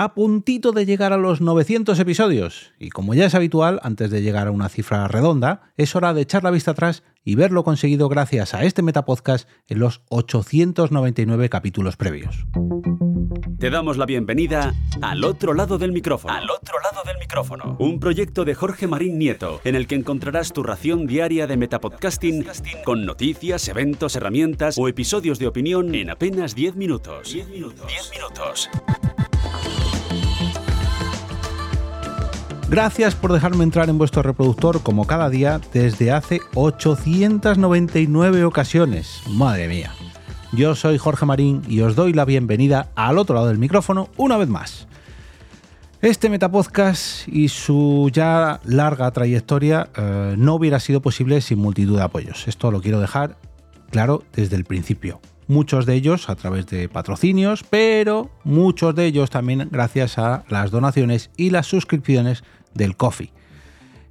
a puntito de llegar a los 900 episodios. Y como ya es habitual, antes de llegar a una cifra redonda, es hora de echar la vista atrás y ver lo conseguido gracias a este Metapodcast en los 899 capítulos previos. Te damos la bienvenida al otro lado del micrófono. Al otro lado del micrófono. Un proyecto de Jorge Marín Nieto, en el que encontrarás tu ración diaria de metapodcasting con noticias, eventos, herramientas o episodios de opinión en apenas 10 minutos. 10 minutos. 10 minutos. Gracias por dejarme entrar en vuestro reproductor como cada día desde hace 899 ocasiones. Madre mía. Yo soy Jorge Marín y os doy la bienvenida al otro lado del micrófono una vez más. Este Metapodcast y su ya larga trayectoria eh, no hubiera sido posible sin multitud de apoyos. Esto lo quiero dejar claro desde el principio. Muchos de ellos a través de patrocinios, pero muchos de ellos también gracias a las donaciones y las suscripciones del Coffee.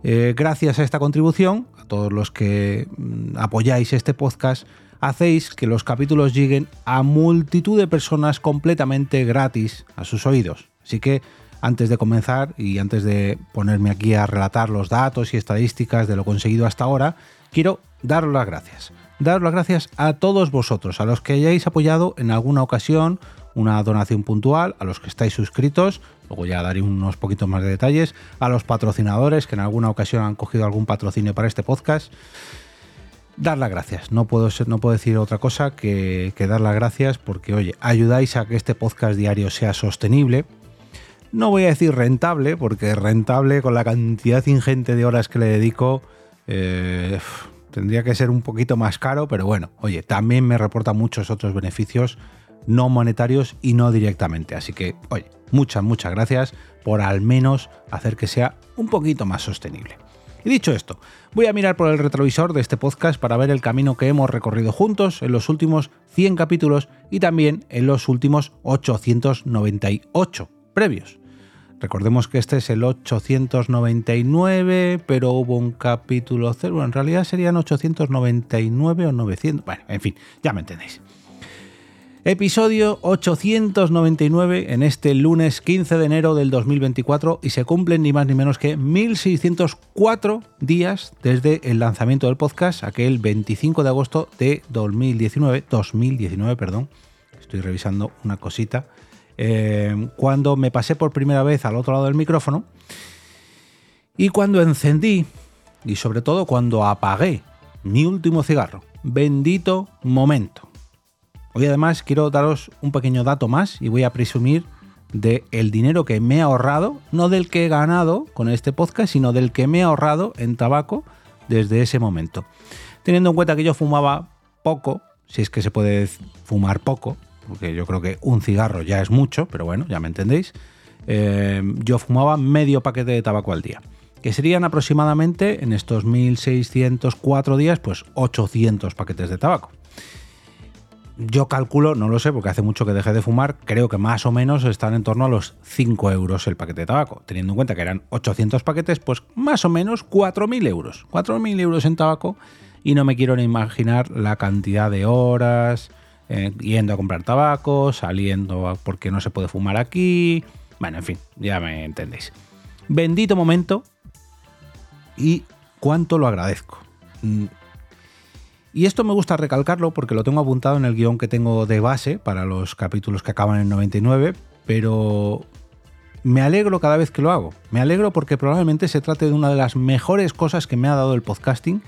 Eh, gracias a esta contribución, a todos los que mm, apoyáis este podcast, hacéis que los capítulos lleguen a multitud de personas completamente gratis a sus oídos. Así que antes de comenzar y antes de ponerme aquí a relatar los datos y estadísticas de lo conseguido hasta ahora, quiero daros las gracias. Daros las gracias a todos vosotros, a los que hayáis apoyado en alguna ocasión una donación puntual, a los que estáis suscritos, luego ya daré unos poquitos más de detalles, a los patrocinadores que en alguna ocasión han cogido algún patrocinio para este podcast. Dar las gracias, no puedo, no puedo decir otra cosa que, que dar las gracias porque, oye, ayudáis a que este podcast diario sea sostenible. No voy a decir rentable, porque rentable con la cantidad ingente de horas que le dedico, eh, tendría que ser un poquito más caro, pero bueno, oye, también me reporta muchos otros beneficios no monetarios y no directamente. Así que, oye, muchas, muchas gracias por al menos hacer que sea un poquito más sostenible. Y dicho esto, voy a mirar por el retrovisor de este podcast para ver el camino que hemos recorrido juntos en los últimos 100 capítulos y también en los últimos 898 previos. Recordemos que este es el 899, pero hubo un capítulo cero, en realidad serían 899 o 900, bueno, en fin, ya me entendéis. Episodio 899 en este lunes 15 de enero del 2024 y se cumplen ni más ni menos que 1604 días desde el lanzamiento del podcast, aquel 25 de agosto de 2019, 2019, perdón. Estoy revisando una cosita. Eh, cuando me pasé por primera vez al otro lado del micrófono y cuando encendí y sobre todo cuando apagué mi último cigarro. Bendito momento Hoy además quiero daros un pequeño dato más y voy a presumir del el dinero que me he ahorrado, no del que he ganado con este podcast, sino del que me he ahorrado en tabaco desde ese momento. Teniendo en cuenta que yo fumaba poco, si es que se puede fumar poco, porque yo creo que un cigarro ya es mucho, pero bueno, ya me entendéis, eh, yo fumaba medio paquete de tabaco al día, que serían aproximadamente en estos 1604 días, pues 800 paquetes de tabaco yo calculo, no lo sé porque hace mucho que dejé de fumar, creo que más o menos están en torno a los 5 euros el paquete de tabaco. Teniendo en cuenta que eran 800 paquetes, pues más o menos 4.000 euros. 4.000 euros en tabaco y no me quiero ni imaginar la cantidad de horas eh, yendo a comprar tabaco, saliendo porque no se puede fumar aquí. Bueno, en fin, ya me entendéis. Bendito momento y cuánto lo agradezco. Y esto me gusta recalcarlo porque lo tengo apuntado en el guion que tengo de base para los capítulos que acaban en 99, pero me alegro cada vez que lo hago. Me alegro porque probablemente se trate de una de las mejores cosas que me ha dado el podcasting.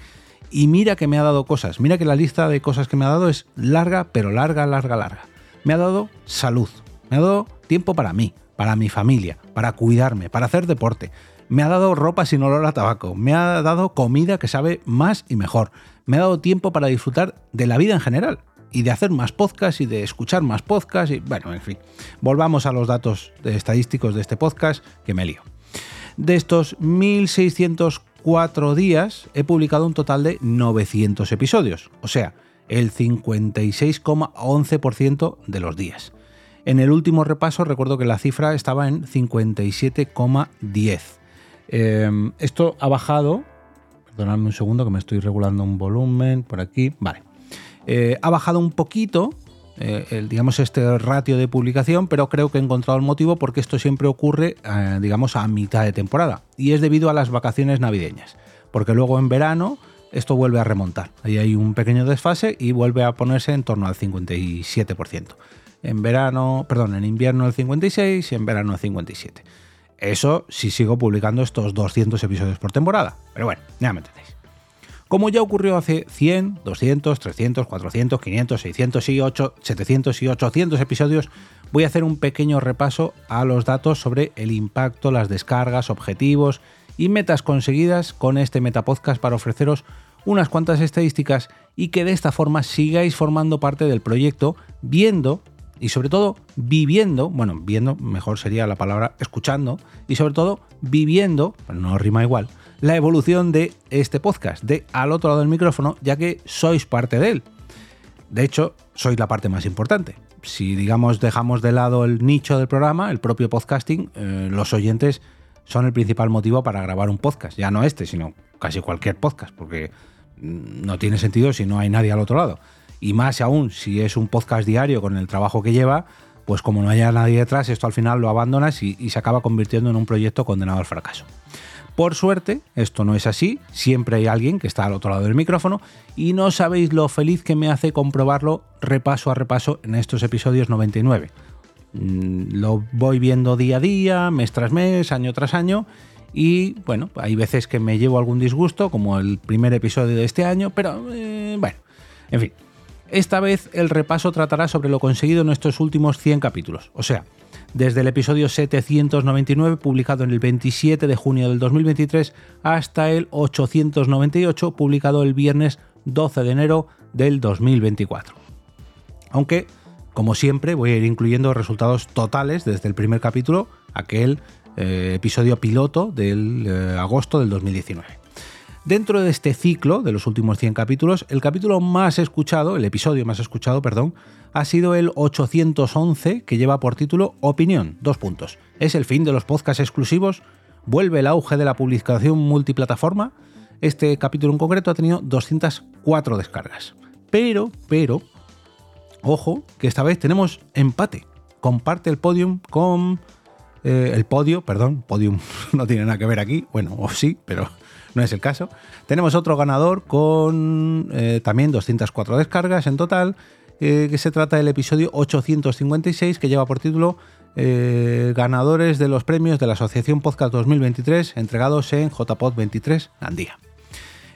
Y mira que me ha dado cosas. Mira que la lista de cosas que me ha dado es larga, pero larga, larga, larga. Me ha dado salud. Me ha dado tiempo para mí, para mi familia, para cuidarme, para hacer deporte. Me ha dado ropa sin olor a tabaco. Me ha dado comida que sabe más y mejor me ha dado tiempo para disfrutar de la vida en general y de hacer más podcasts y de escuchar más podcasts y bueno, en fin. Volvamos a los datos estadísticos de este podcast que me lío. De estos 1604 días he publicado un total de 900 episodios, o sea, el 56,11% de los días. En el último repaso recuerdo que la cifra estaba en 57,10. Em, esto ha bajado Perdonadme un segundo que me estoy regulando un volumen por aquí. Vale. Eh, ha bajado un poquito, eh, digamos, este ratio de publicación, pero creo que he encontrado el motivo porque esto siempre ocurre, eh, digamos, a mitad de temporada. Y es debido a las vacaciones navideñas. Porque luego en verano esto vuelve a remontar. Ahí hay un pequeño desfase y vuelve a ponerse en torno al 57%. En verano, perdón, en invierno el 56 y en verano el 57. Eso si sigo publicando estos 200 episodios por temporada. Pero bueno, ya me entendéis. Como ya ocurrió hace 100, 200, 300, 400, 500, 600 y 8, 700 y 800 episodios, voy a hacer un pequeño repaso a los datos sobre el impacto, las descargas, objetivos y metas conseguidas con este Metapodcast para ofreceros unas cuantas estadísticas y que de esta forma sigáis formando parte del proyecto, viendo y sobre todo viviendo, bueno, viendo mejor sería la palabra escuchando, y sobre todo viviendo, no rima igual, la evolución de este podcast, de al otro lado del micrófono, ya que sois parte de él. De hecho, sois la parte más importante. Si, digamos, dejamos de lado el nicho del programa, el propio podcasting, eh, los oyentes son el principal motivo para grabar un podcast. Ya no este, sino casi cualquier podcast, porque mm, no tiene sentido si no hay nadie al otro lado y más aún si es un podcast diario con el trabajo que lleva, pues como no haya nadie detrás, esto al final lo abandonas y, se acaba convirtiendo en un proyecto condenado al fracaso. Por suerte, esto no es así, siempre hay alguien que está al otro lado del micrófono y no sabéis lo feliz que me hace comprobarlo repaso a repaso en estos episodios 99. Mm, lo voy viendo día a día, mes tras mes, año tras año y bueno, hay veces que me llevo algún disgusto, como el primer episodio de este año, pero eh, bueno, en fin, esta vez el repaso tratará sobre lo conseguido en estos últimos 100 capítulos, o sea, desde el episodio 799 publicado en el 27 de junio del 2023 hasta el 898 publicado el viernes 12 de enero del 2024. Aunque, como siempre, voy a ir incluyendo resultados totales desde el primer capítulo, aquel eh, episodio piloto del eh, agosto del 2019. Dentro de este ciclo de los últimos 100 capítulos, el capítulo más escuchado, el episodio más escuchado, perdón, ha sido el 811 que lleva por título Opinión, dos puntos. ¿Es el fin de los podcasts exclusivos? ¿Vuelve el auge de la publicación multiplataforma? Este capítulo en concreto ha tenido 204 descargas. Pero, pero, ojo, que esta vez tenemos empate. Comparte el podium con... Eh, el podio, perdón, podium no tiene nada que ver aquí, bueno, o sí, pero no es el caso. Tenemos otro ganador con eh, también 204 descargas en total, eh, que se trata del episodio 856 que lleva por título eh, Ganadores de los premios de la Asociación Podcast 2023 entregados en JPod 23 Andía.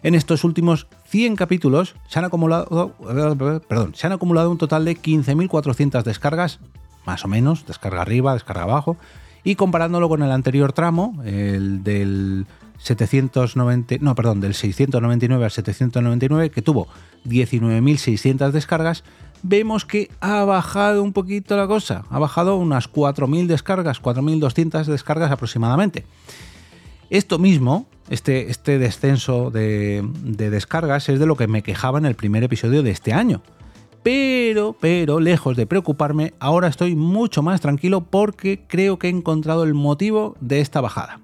En estos últimos 100 capítulos se han acumulado, perdón, se han acumulado un total de 15.400 descargas, más o menos, descarga arriba, descarga abajo, y comparándolo con el anterior tramo, el del 790, no, perdón, del 699 al 799, que tuvo 19.600 descargas, vemos que ha bajado un poquito la cosa, ha bajado unas 4.000 descargas, 4.200 descargas aproximadamente. Esto mismo, este, este descenso de, de descargas, es de lo que me quejaba en el primer episodio de este año. Pero, pero, lejos de preocuparme, ahora estoy mucho más tranquilo porque creo que he encontrado el motivo de esta bajada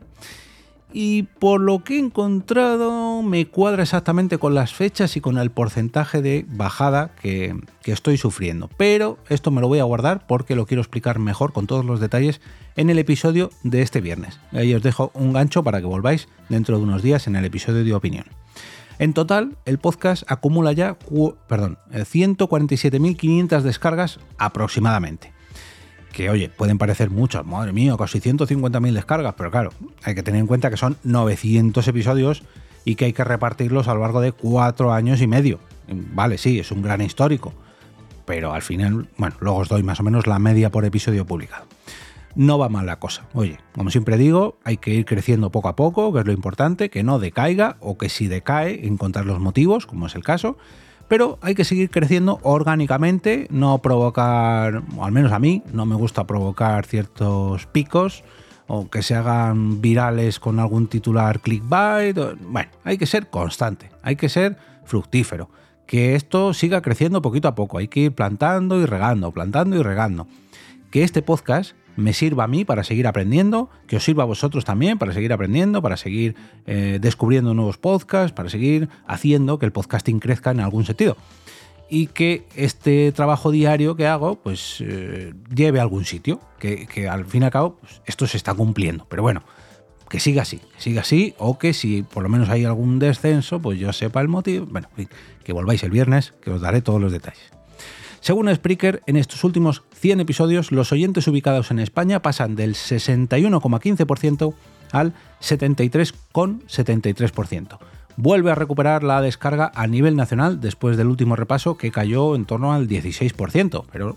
y por lo que he encontrado me cuadra exactamente con las fechas y con el porcentaje de bajada que, estoy sufriendo. Pero esto me lo voy a guardar porque lo quiero explicar mejor con todos los detalles en el episodio de este viernes. Ahí os dejo un gancho para que volváis dentro de unos días en el episodio de opinión. En total, el podcast acumula ya perdón, 147.500 eh, descargas aproximadamente que oye, pueden parecer muchas, madre mía, casi 150.000 descargas, pero claro, hay que tener en cuenta que son 900 episodios y que hay que repartirlos a lo largo de cuatro años y medio. Vale, sí, es un gran histórico, pero al final, bueno, luego os doy más o menos la media por episodio publicado. No va mal la cosa. Oye, como siempre digo, hay que ir creciendo poco a poco, que es lo importante, que no decaiga o que si decae, encontrar los motivos, como es el caso pero hay que seguir creciendo orgánicamente, no provocar, o al menos a mí, no me gusta provocar ciertos picos o que se hagan virales con algún titular clickbait. Bueno, hay que ser constante, hay que ser fructífero, que esto siga creciendo poquito a poco, hay que ir plantando y regando, plantando y regando. Que este podcast me sirva a mí para seguir aprendiendo, que os sirva a vosotros también para seguir aprendiendo, para seguir eh, descubriendo nuevos podcasts, para seguir haciendo que el podcasting crezca en algún sentido. y que este trabajo diario que hago pues eh, lleve a algún sitio, que, al fin y al cabo pues, esto se está cumpliendo. Pero bueno, que siga así, que siga así, o que si por lo menos hay algún descenso, pues yo sepa el motivo. Bueno, que volváis el viernes, que os daré todos los detalles. Según Spreaker, en estos últimos 100 episodios, los oyentes ubicados en España pasan del 61,15% al 73,73%. Vuelve a recuperar la descarga a nivel nacional después del último repaso que cayó en torno al 16%, pero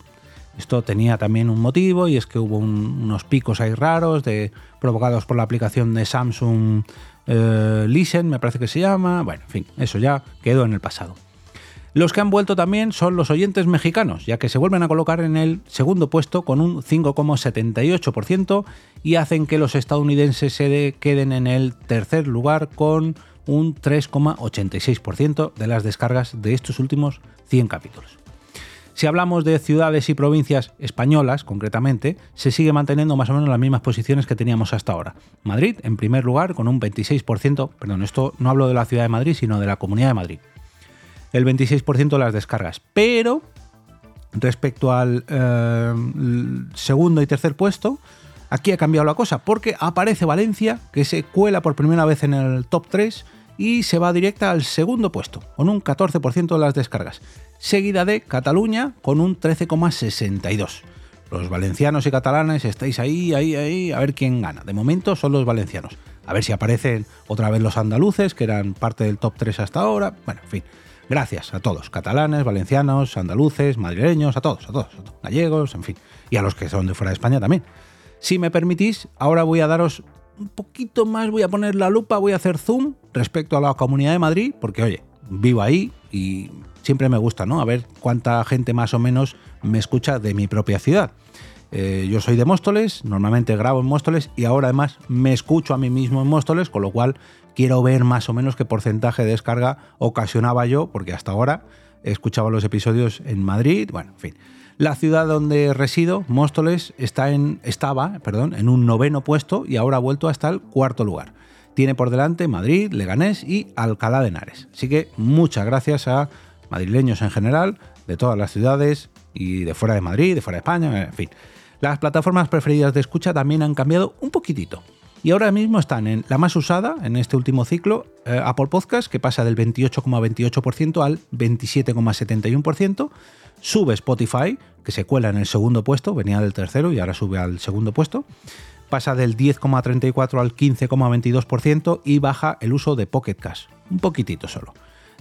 esto tenía también un motivo y es que hubo unos picos ahí raros de, provocados por la aplicación de Samsung eh, Listen, me parece que se llama. Bueno, en fin, eso ya quedó en el pasado. Los que han vuelto también son los oyentes mexicanos, ya que se vuelven a colocar en el segundo puesto con un 5,78% y hacen que los estadounidenses se queden en el tercer lugar con un 3,86% de las descargas de estos últimos 100 capítulos. Si hablamos de ciudades y provincias españolas, concretamente, se sigue manteniendo más o menos las mismas posiciones que teníamos hasta ahora. Madrid, en primer lugar, con un 26%, perdón, esto no hablo de la ciudad de Madrid, sino de la Comunidad de Madrid, el 26% de las descargas. Pero respecto al eh, segundo y tercer puesto, aquí ha cambiado la cosa, porque aparece Valencia, que se cuela por primera vez en el top 3 y se va directa al segundo puesto, con un 14% de las descargas, seguida de Cataluña con un 13,62%. Los valencianos y catalanes estáis ahí, ahí, ahí, a ver quién gana. De momento son los valencianos. A ver si aparecen otra vez los andaluces, que eran parte del top 3 hasta ahora. Bueno, en fin. Gracias a todos, catalanes, valencianos, andaluces, madrileños, a todos, a todos, gallegos, en fin, y a los que son de fuera de España también. Si me permitís, ahora voy a daros un poquito más, voy a poner la lupa, voy a hacer zoom respecto a la Comunidad de Madrid, porque oye, vivo ahí y siempre me gusta, ¿no? A ver cuánta gente más o menos me escucha de mi propia ciudad. Eh, yo soy de Móstoles, normalmente grabo en Móstoles y ahora además me escucho a mí mismo en Móstoles, con lo cual quiero ver más o menos qué porcentaje de descarga ocasionaba yo, porque hasta ahora he escuchado los episodios en Madrid, bueno, en fin. La ciudad donde resido, Móstoles, está en, estaba perdón, en un noveno puesto y ahora ha vuelto hasta el cuarto lugar. Tiene por delante Madrid, Leganés y Alcalá de Henares. Así que muchas gracias a madrileños en general, de todas las ciudades y de fuera de Madrid, de fuera de España, en fin. Las plataformas preferidas de escucha también han cambiado un poquitito y ahora mismo están en la más usada en este último ciclo, eh, Apple Podcast, que pasa del 28,28% al 27,71%, sube Spotify, que se cuela en el segundo puesto, venía del tercero y ahora sube al segundo puesto, pasa del 10,34 al 15,22% y baja el uso de Pocket Cash, un poquitito solo.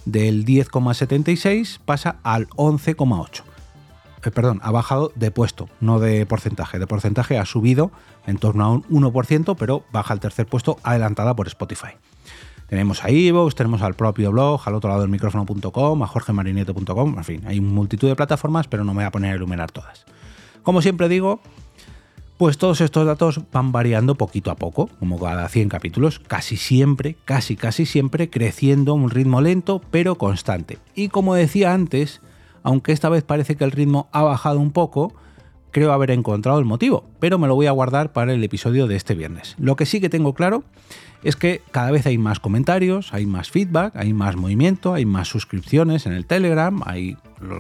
Del 10,76 pasa al 11,8. Eh, perdón, ha bajado de puesto, no de porcentaje. De porcentaje ha subido en torno a un 1%, pero baja al tercer puesto adelantada por Spotify. Tenemos a Evox, tenemos al propio blog, al otro lado del micrófono.com, a jorgemarineto.com, en fin, hay multitud de plataformas, pero no me voy a poner a iluminar todas. Como siempre digo, pues todos estos datos van variando poquito a poco, como cada 100 capítulos, casi siempre, casi casi siempre creciendo a un ritmo lento pero constante. Y como decía antes, aunque esta vez parece que el ritmo ha bajado un poco, creo haber encontrado el motivo, pero me lo voy a guardar para el episodio de este viernes. Lo que sí que tengo claro es que cada vez hay más comentarios, hay más feedback, hay más movimiento, hay más suscripciones en el Telegram, hay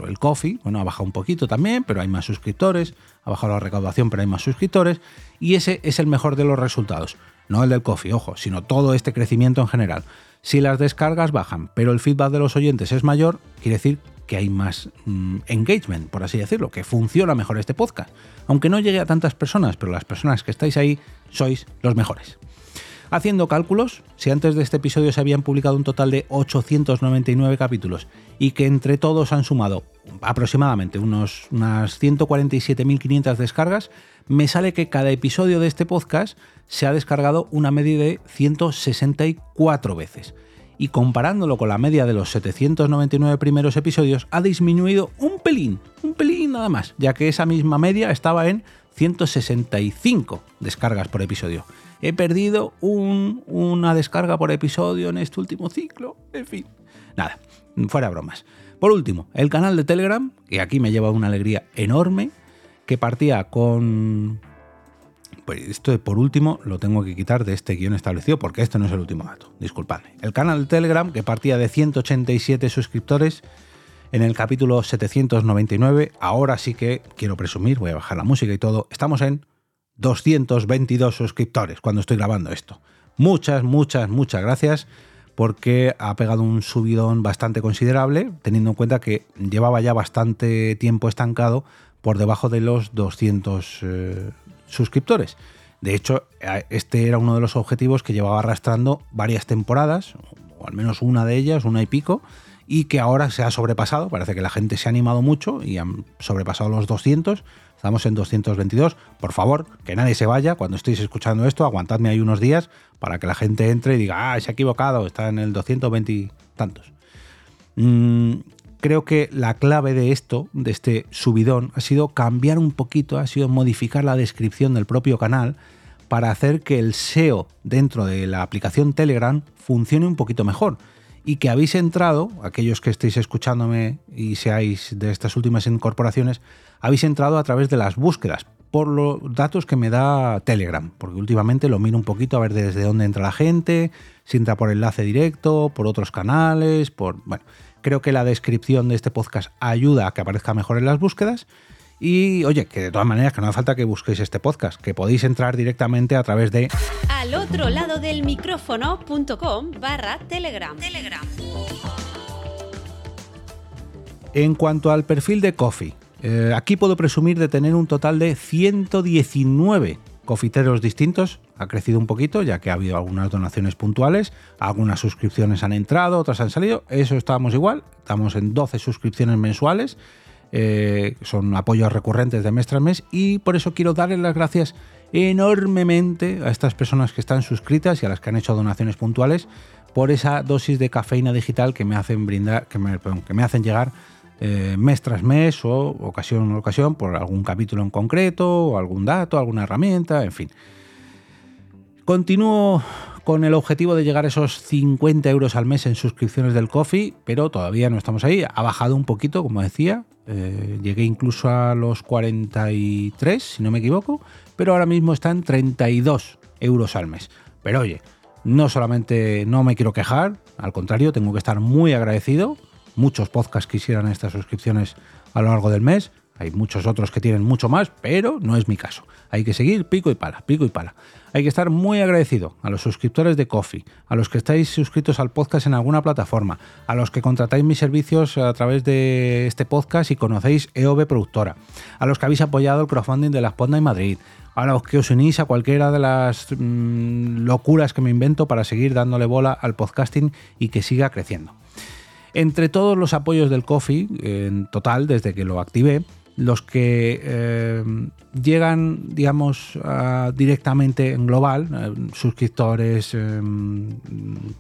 el coffee, bueno, ha bajado un poquito también, pero hay más suscriptores, ha bajado la recaudación, pero hay más suscriptores, y ese es el mejor de los resultados. No el del coffee, ojo, sino todo este crecimiento en general. Si las descargas bajan, pero el feedback de los oyentes es mayor, quiere decir que hay más mm, engagement, por así decirlo, que funciona mejor este podcast. Aunque no llegue a tantas personas, pero las personas que estáis ahí sois los mejores. Haciendo cálculos, si antes de este episodio se habían publicado un total de 899 capítulos y que entre todos han sumado aproximadamente unos, unas 147.500 descargas, me sale que cada episodio de este podcast se ha descargado una media de 164 veces y comparándolo con la media de los 799 primeros episodios ha disminuido un pelín, un pelín nada más, ya que esa misma media estaba en 165 descargas por episodio. He perdido una descarga por episodio en este último ciclo, en fin. Nada, fuera bromas. Por último, el canal de Telegram, que aquí me lleva una alegría enorme, que partía con pues esto por último lo tengo que quitar de este guion establecido porque este no es el último dato. Disculpadme. El canal de Telegram, que partía de 187 suscriptores, en el capítulo 799. Ahora sí que quiero presumir, voy a bajar la música y todo. Estamos en 222 suscriptores cuando estoy grabando esto. Muchas, muchas, muchas gracias porque ha pegado un subidón bastante considerable, teniendo en cuenta que llevaba ya bastante tiempo estancado por debajo de los 200 eh, suscriptores. De hecho, este era uno de los objetivos que llevaba arrastrando varias temporadas, o al menos una de ellas, una y pico, y que ahora se ha sobrepasado. Parece que la gente se ha animado mucho y han sobrepasado los 200. Estamos en 222. Por favor, que nadie se vaya. Cuando estéis escuchando esto, aguantadme ahí unos días para que la gente entre y diga, ah, se ha equivocado, está en el 220 y tantos. Mm, creo que la clave de esto, de este subidón, ha sido cambiar un poquito, ha sido modificar la descripción del propio canal para hacer que el SEO dentro de la aplicación Telegram funcione un poquito mejor. Y que habéis entrado, aquellos que estéis escuchándome y seáis de estas últimas incorporaciones, habéis entrado a través de las búsquedas, por los datos que me da Telegram, porque últimamente lo miro un poquito a ver desde dónde entra la gente, si entra por enlace directo, por otros canales, por... Bueno, creo que la descripción de este podcast ayuda a que aparezca mejor en las búsquedas. Y oye, que de todas maneras que no hace falta que busquéis este podcast, que podéis entrar directamente a través de al otro lado del micrófono.com barra telegram. telegram. En cuanto al perfil de Coffee, eh, aquí puedo presumir de tener un total de 119 cofiteros distintos. Ha crecido un poquito, ya que ha habido algunas donaciones puntuales, algunas suscripciones han entrado, otras han salido. Eso estábamos igual, estamos en 12 suscripciones mensuales. Eh, son apoyos recurrentes de mes tras mes y por eso quiero darles las gracias enormemente a estas personas que están suscritas y a las que han hecho donaciones puntuales por esa dosis de cafeína digital que me hacen brindar, que me hacen llegar eh, mes tras mes o ocasión en ocasión por algún capítulo en concreto, algún dato, alguna herramienta, en fin. Continúo con el objetivo de llegar a esos 50 euros al mes en suscripciones del Coffee, pero todavía no estamos ahí. Ha bajado un poquito, como decía. Eh, llegué incluso a los 43, si no me equivoco, pero ahora mismo está en 32 euros al mes. Pero oye, no solamente no me quiero quejar, al contrario, tengo que estar muy agradecido muchos podcasts quisieran estas suscripciones a lo largo del mes. Hay muchos otros que tienen mucho más, pero no es mi caso. Hay que seguir pico y pala, pico y pala. Hay que estar muy agradecido a los suscriptores de Coffee, a los que estáis suscritos al podcast en alguna plataforma, a los que contratáis mis servicios a través de este podcast y conocéis EOB Productora, a los que habéis apoyado el crowdfunding de la Sponda en Madrid, a los que os unís a cualquiera de las mm, locuras que me invento para seguir dándole bola al podcasting y que siga creciendo. Entre todos los apoyos del Coffee, en total, desde que lo activé, los que eh, llegan, digamos, directamente en global, eh, suscriptores eh,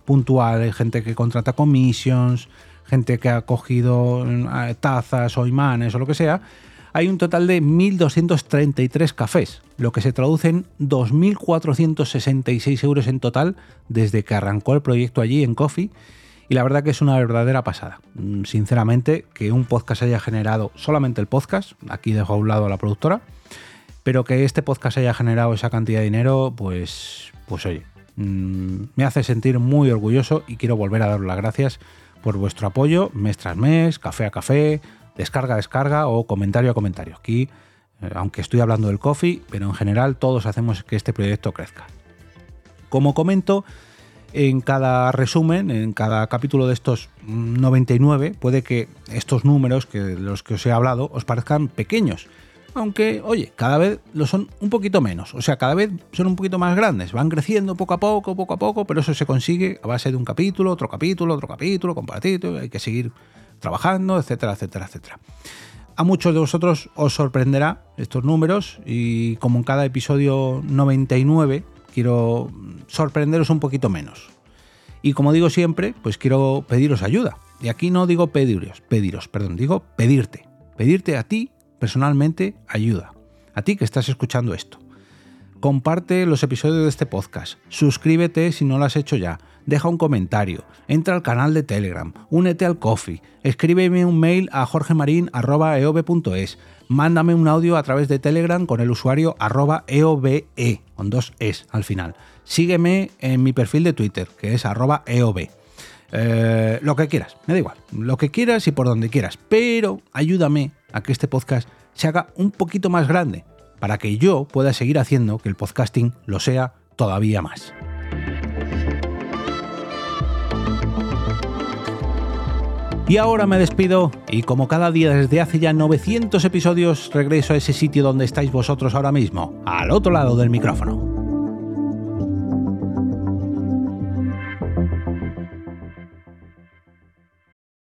puntuales, gente que contrata commissions, gente que ha cogido tazas o imanes o lo que sea, hay un total de 1.233 cafés, lo que se traduce en 2.466 euros en total desde que arrancó el proyecto allí en Coffee y la verdad que es una verdadera pasada. Mm, sinceramente, que un podcast haya generado solamente el podcast, aquí dejo a un lado a la productora, pero que este podcast haya generado esa cantidad de dinero, pues, pues oye, mm, me hace sentir muy orgulloso y quiero volver a daros las gracias por vuestro apoyo mes tras mes, café a café, descarga a descarga o comentario a comentario. Aquí, eh, aunque estoy hablando del coffee, pero en general todos hacemos que este proyecto crezca. Como comento, en cada resumen, en cada capítulo de estos 99, puede que estos números que los que os he hablado os parezcan pequeños. Aunque, oye, cada vez lo son un poquito menos. O sea, cada vez son un poquito más grandes. Van creciendo poco a poco, poco a poco, pero eso se consigue a base de un capítulo, otro capítulo, otro capítulo, compartido. Hay que seguir trabajando, etcétera, etcétera, etcétera. A muchos de vosotros os sorprenderá estos números y como en cada episodio 99 quiero sorprenderos un poquito menos. Y como digo siempre, pues quiero pediros ayuda. Y aquí no digo pediros, pediros, perdón, digo pedirte. Pedirte a ti, personalmente, ayuda. A ti que estás escuchando esto. Comparte los episodios de este podcast. Suscríbete si no lo has hecho ya. Deja un comentario. Entra al canal de Telegram. Únete al Coffee. Escríbeme un mail a jorgemarin.eov.es mándame un audio a través de Telegram con el usuario arroba EOBE, e, con dos es al final. Sígueme en mi perfil de Twitter, que es arroba EOB. Eh, lo que quieras, me da igual, lo que quieras y por donde quieras, pero ayúdame a que este podcast se haga un poquito más grande, para que yo pueda seguir haciendo que el podcasting lo sea todavía más. Y ahora me despido y como cada día desde hace ya 900 episodios regreso a ese sitio donde estáis vosotros ahora mismo, al otro lado del micrófono.